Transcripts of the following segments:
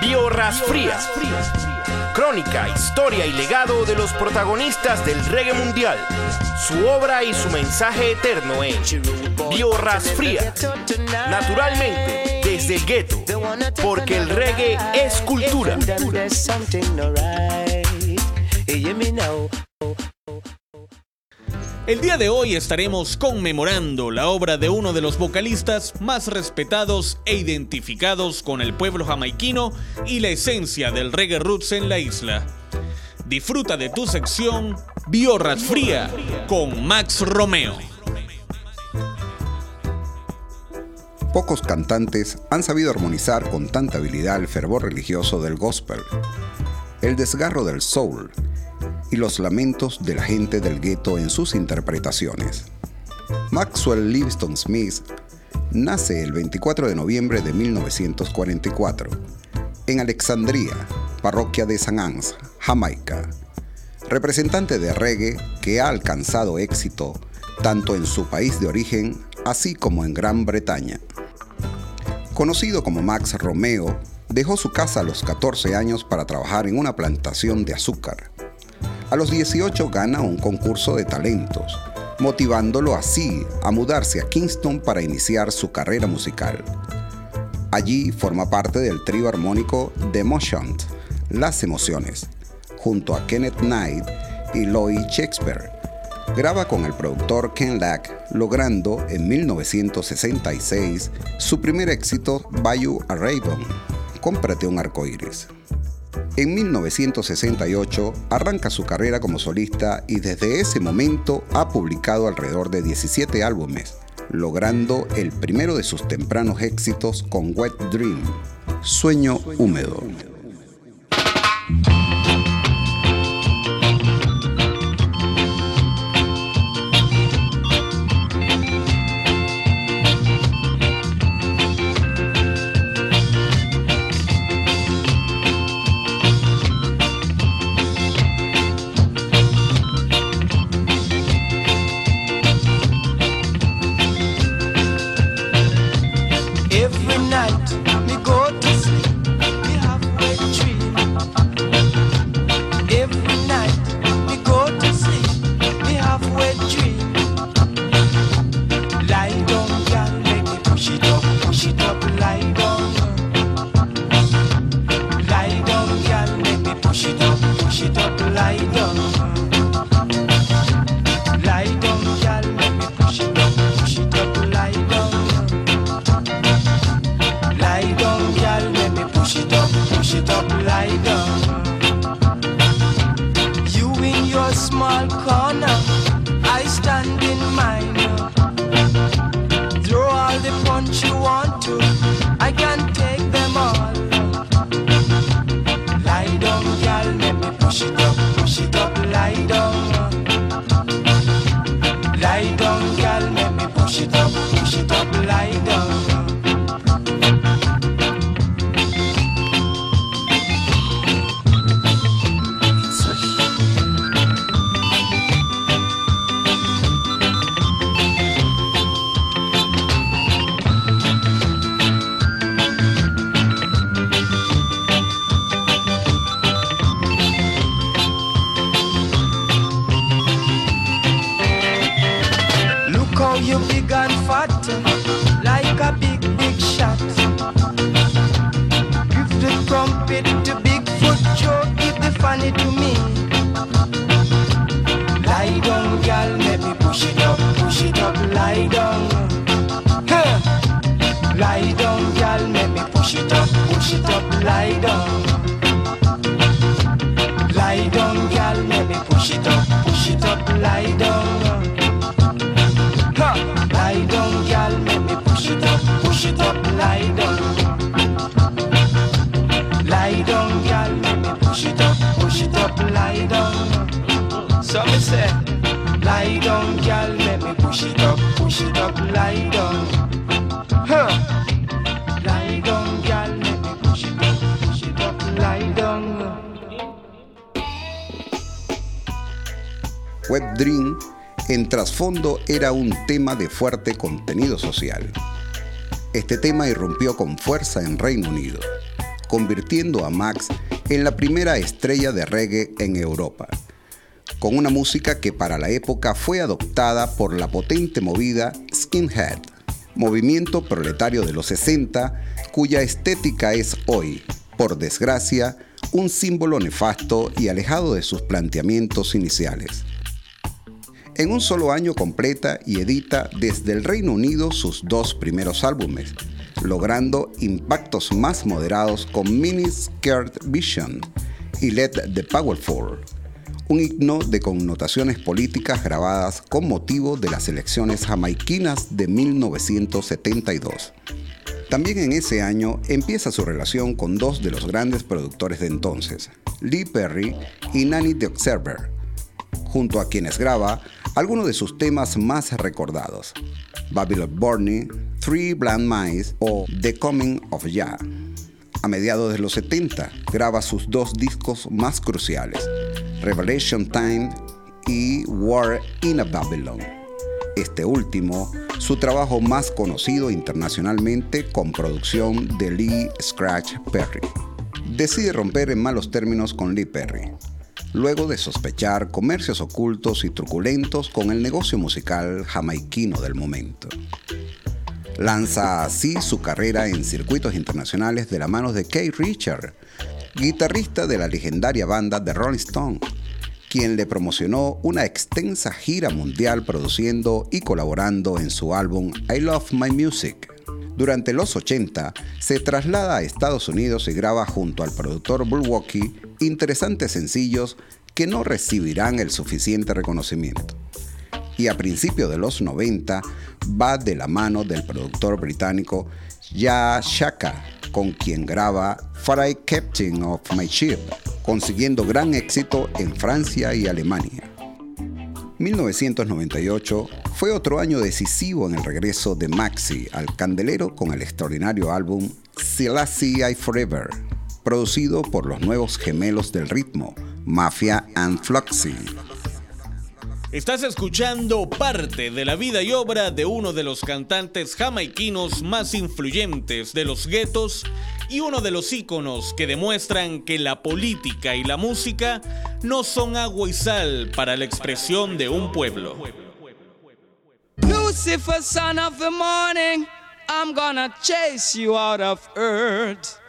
Biorras Frías. Crónica, historia y legado de los protagonistas del reggae mundial. Su obra y su mensaje eterno en Biorras Frías. Naturalmente, desde el gueto. Porque el reggae es cultura. El día de hoy estaremos conmemorando la obra de uno de los vocalistas más respetados e identificados con el pueblo jamaiquino y la esencia del reggae roots en la isla. Disfruta de tu sección Biorras Fría con Max Romeo. Pocos cantantes han sabido armonizar con tanta habilidad el fervor religioso del gospel, el desgarro del soul y los lamentos de la gente del gueto en sus interpretaciones. Maxwell Livingston Smith nace el 24 de noviembre de 1944 en Alexandria, parroquia de San Anse, Jamaica. Representante de reggae que ha alcanzado éxito tanto en su país de origen así como en Gran Bretaña. Conocido como Max Romeo, dejó su casa a los 14 años para trabajar en una plantación de azúcar. A los 18 gana un concurso de talentos, motivándolo así a mudarse a Kingston para iniciar su carrera musical. Allí forma parte del trío armónico The Emotions, Las Emociones, junto a Kenneth Knight y Lloyd Shakespeare. Graba con el productor Ken Lack, logrando en 1966 su primer éxito Bayou a Raven, Cómprate un arco iris. En 1968 arranca su carrera como solista y desde ese momento ha publicado alrededor de 17 álbumes, logrando el primero de sus tempranos éxitos con Wet Dream, Sueño Húmedo. you big and fat, like a big, big shot. Give the trumpet to Bigfoot Joe, give the funny to me. Lie down, girl, let me push it up, push it up, lie down. Hey. Lie down, girl, let me push it up, push it up, lie down. Lie down, girl, let me push it up, push it up, lie down. Web Dream en trasfondo era un tema de fuerte contenido social. Este tema irrumpió con fuerza en Reino Unido. convirtiendo a Max en la primera estrella de reggae en Europa, con una música que para la época fue adoptada por la potente movida Skinhead, movimiento proletario de los 60, cuya estética es hoy, por desgracia, un símbolo nefasto y alejado de sus planteamientos iniciales. En un solo año completa y edita desde el Reino Unido sus dos primeros álbumes, logrando impactos más moderados con Mini Skirt Vision y Let the Powerful, un himno de connotaciones políticas grabadas con motivo de las elecciones jamaiquinas de 1972. También en ese año empieza su relación con dos de los grandes productores de entonces, Lee Perry y Nanny the Observer, junto a quienes graba algunos de sus temas más recordados, Babylon Borney, Three Blind Mice o The Coming of Ya. A mediados de los 70 graba sus dos discos más cruciales, Revelation Time y War in a Babylon. Este último, su trabajo más conocido internacionalmente con producción de Lee Scratch Perry. Decide romper en malos términos con Lee Perry, luego de sospechar comercios ocultos y truculentos con el negocio musical jamaiquino del momento. Lanza así su carrera en circuitos internacionales de la mano de Kate Richard, guitarrista de la legendaria banda The Rolling Stone, quien le promocionó una extensa gira mundial produciendo y colaborando en su álbum I Love My Music. Durante los 80 se traslada a Estados Unidos y graba junto al productor Walkie interesantes sencillos que no recibirán el suficiente reconocimiento y a principios de los 90 va de la mano del productor británico Ya Shaka, con quien graba Fry Captain of My Ship, consiguiendo gran éxito en Francia y Alemania. 1998 fue otro año decisivo en el regreso de Maxi al candelero con el extraordinario álbum Selassie I Forever, producido por los nuevos gemelos del ritmo, Mafia and Fluxy. Estás escuchando parte de la vida y obra de uno de los cantantes jamaiquinos más influyentes de los guetos y uno de los íconos que demuestran que la política y la música no son agua y sal para la expresión de un pueblo. Lucifer, son of the morning, I'm gonna chase you out of earth.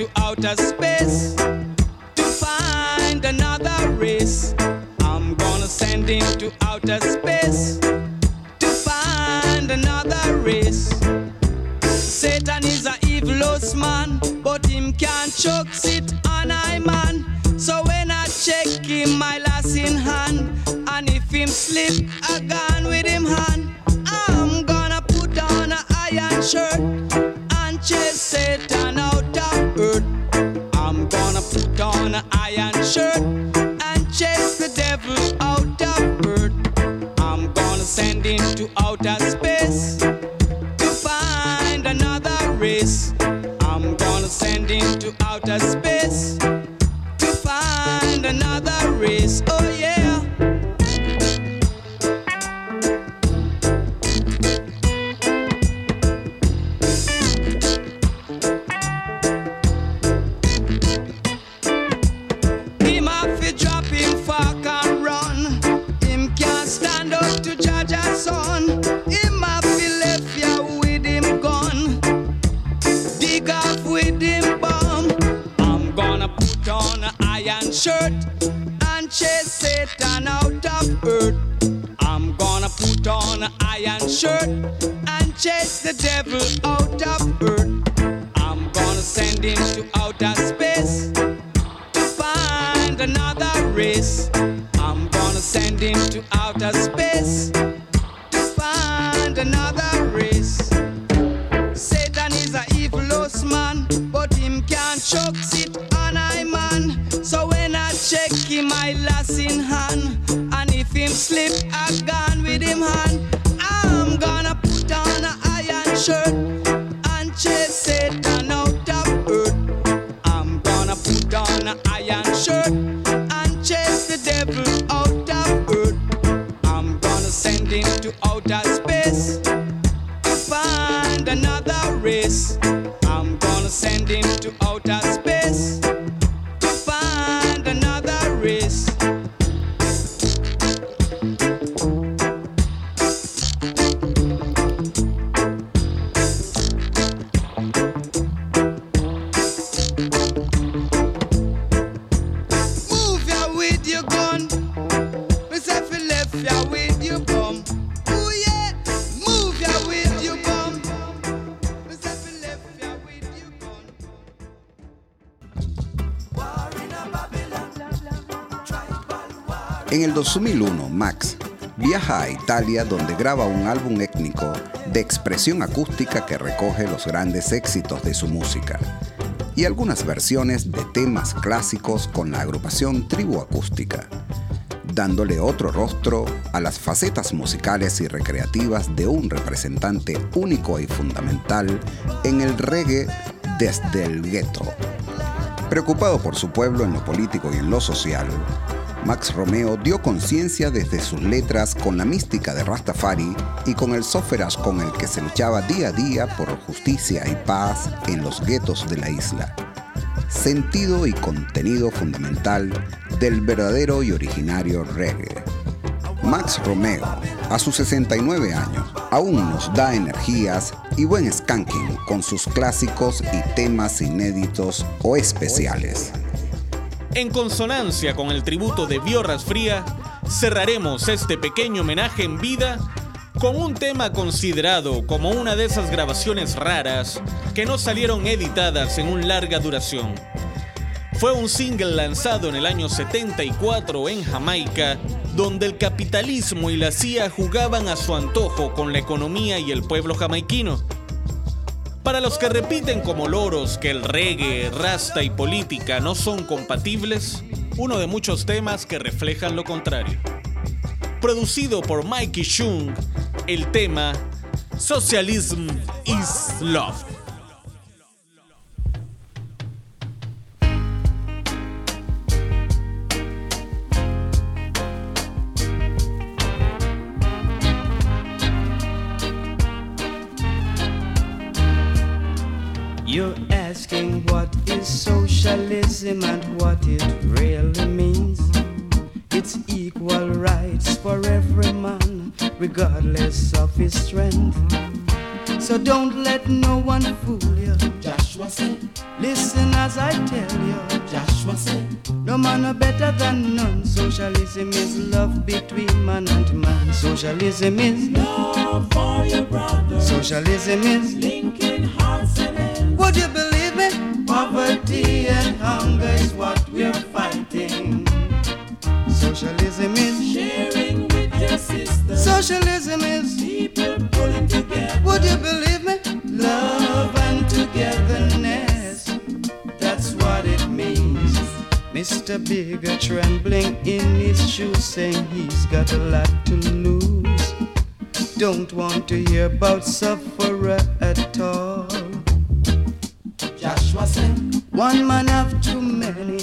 To outer space to find another race. I'm gonna send him to outer space to find another race. Satan is a evil man, but him can't choke it on I man. So when I check him, my last in hand, and if him slip, I iron shirt the devil out of earth. I'm gonna send him to En el 2001, Max viaja a Italia donde graba un álbum étnico de expresión acústica que recoge los grandes éxitos de su música y algunas versiones de temas clásicos con la agrupación Tribu Acústica, dándole otro rostro a las facetas musicales y recreativas de un representante único y fundamental en el reggae desde el gueto. Preocupado por su pueblo en lo político y en lo social, Max Romeo dio conciencia desde sus letras con la mística de Rastafari y con el sóferas con el que se luchaba día a día por justicia y paz en los guetos de la isla. Sentido y contenido fundamental del verdadero y originario reggae. Max Romeo, a sus 69 años, aún nos da energías y buen skanking con sus clásicos y temas inéditos o especiales. En consonancia con el tributo de Biorras Fría, cerraremos este pequeño homenaje en vida con un tema considerado como una de esas grabaciones raras que no salieron editadas en un larga duración. Fue un single lanzado en el año 74 en Jamaica, donde el capitalismo y la CIA jugaban a su antojo con la economía y el pueblo jamaiquino. Para los que repiten como loros que el reggae, rasta y política no son compatibles, uno de muchos temas que reflejan lo contrario. Producido por Mikey Chung, el tema Socialism is Love. And what it really means. It's equal rights for every man, regardless of his strength. So don't let no one fool you. Joshua said, Listen as I tell you. Joshua said, No man are better than none. Socialism is love between man and man. Socialism is love for your brother, Socialism is linking hearts and hands. Would you believe me? Poverty Mr. Bigger trembling in his shoes, saying he's got a lot to lose. Don't want to hear about sufferer at all. Joshua said, One man have too many,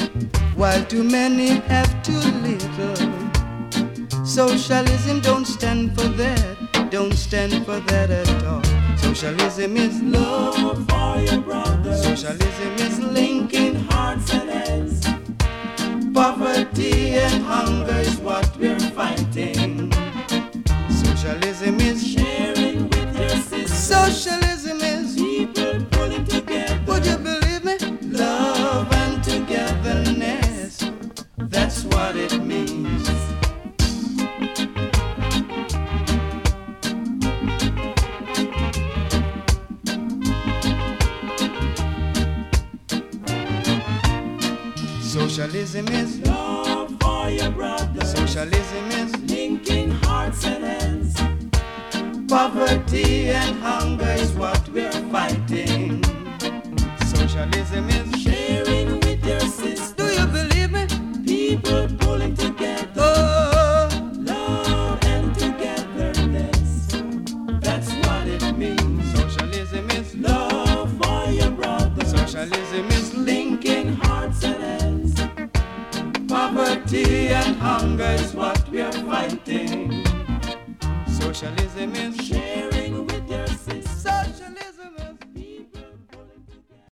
while too many have too little. Socialism don't stand for that, don't stand for that at all. Socialism is love, for your brother, socialism is linking hearts and hands. Poverty and hunger is what we're fighting. Socialism is Sharing with your sister, socialism is people pulling together. Would you believe me? Love and togetherness. That's what it